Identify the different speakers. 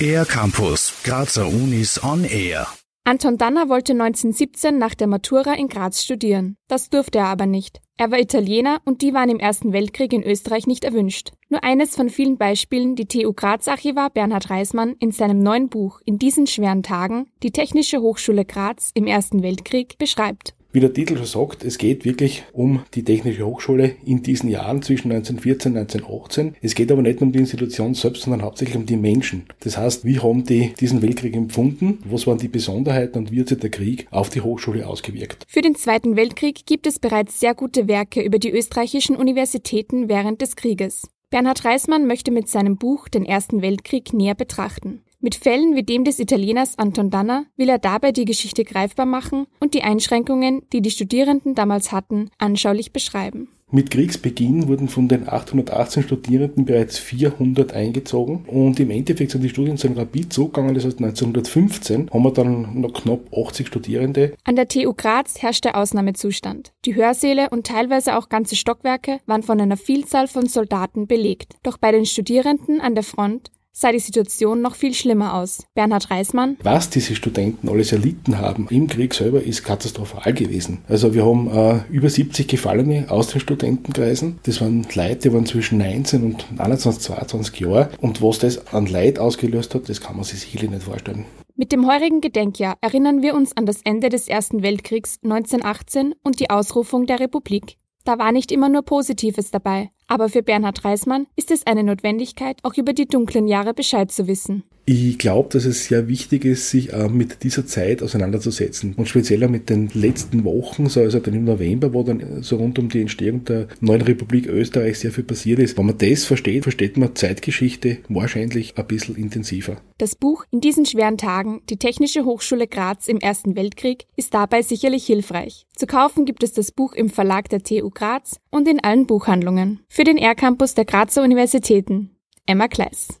Speaker 1: Air Campus, Grazer Unis on Air.
Speaker 2: Anton Danner wollte 1917 nach der Matura in Graz studieren. Das durfte er aber nicht. Er war Italiener und die waren im Ersten Weltkrieg in Österreich nicht erwünscht. Nur eines von vielen Beispielen, die TU Graz Archivar Bernhard Reismann in seinem neuen Buch In diesen schweren Tagen, die Technische Hochschule Graz im Ersten Weltkrieg, beschreibt.
Speaker 3: Wie der Titel schon sagt, es geht wirklich um die Technische Hochschule in diesen Jahren zwischen 1914 und 1918. Es geht aber nicht um die Institution selbst, sondern hauptsächlich um die Menschen. Das heißt, wie haben die diesen Weltkrieg empfunden? Was waren die Besonderheiten und wie hat sich der Krieg auf die Hochschule ausgewirkt?
Speaker 2: Für den Zweiten Weltkrieg gibt es bereits sehr gute Werke über die österreichischen Universitäten während des Krieges. Bernhard Reismann möchte mit seinem Buch den Ersten Weltkrieg näher betrachten. Mit Fällen wie dem des Italieners Anton Danner will er dabei die Geschichte greifbar machen und die Einschränkungen, die die Studierenden damals hatten, anschaulich beschreiben.
Speaker 3: Mit Kriegsbeginn wurden von den 818 Studierenden bereits 400 eingezogen und im Endeffekt sind die Studienzahlen rapid zurückgegangen. Das heißt 1915 haben wir dann noch knapp 80 Studierende.
Speaker 2: An der TU Graz herrschte Ausnahmezustand. Die Hörsäle und teilweise auch ganze Stockwerke waren von einer Vielzahl von Soldaten belegt. Doch bei den Studierenden an der Front sah die Situation noch viel schlimmer aus. Bernhard Reismann.
Speaker 3: Was diese Studenten alles erlitten haben im Krieg selber ist katastrophal gewesen. Also wir haben äh, über 70 Gefallene aus den Studentenkreisen. Das waren Leute, die waren zwischen 19 und 21, 22 Jahre. Und was das an Leid ausgelöst hat, das kann man sich sicherlich nicht vorstellen.
Speaker 2: Mit dem heurigen Gedenkjahr erinnern wir uns an das Ende des Ersten Weltkriegs 1918 und die Ausrufung der Republik. Da war nicht immer nur Positives dabei. Aber für Bernhard Reismann ist es eine Notwendigkeit, auch über die dunklen Jahre Bescheid zu wissen.
Speaker 3: Ich glaube, dass es sehr wichtig ist, sich mit dieser Zeit auseinanderzusetzen. Und speziell mit den letzten Wochen, so also dann im November, wo dann so rund um die Entstehung der neuen Republik Österreich sehr viel passiert ist. Wenn man das versteht, versteht man Zeitgeschichte wahrscheinlich ein bisschen intensiver.
Speaker 2: Das Buch In diesen schweren Tagen, die Technische Hochschule Graz im Ersten Weltkrieg, ist dabei sicherlich hilfreich. Zu kaufen gibt es das Buch im Verlag der TU Graz und in allen Buchhandlungen. Für den R-Campus der Grazer Universitäten. Emma Kleiss.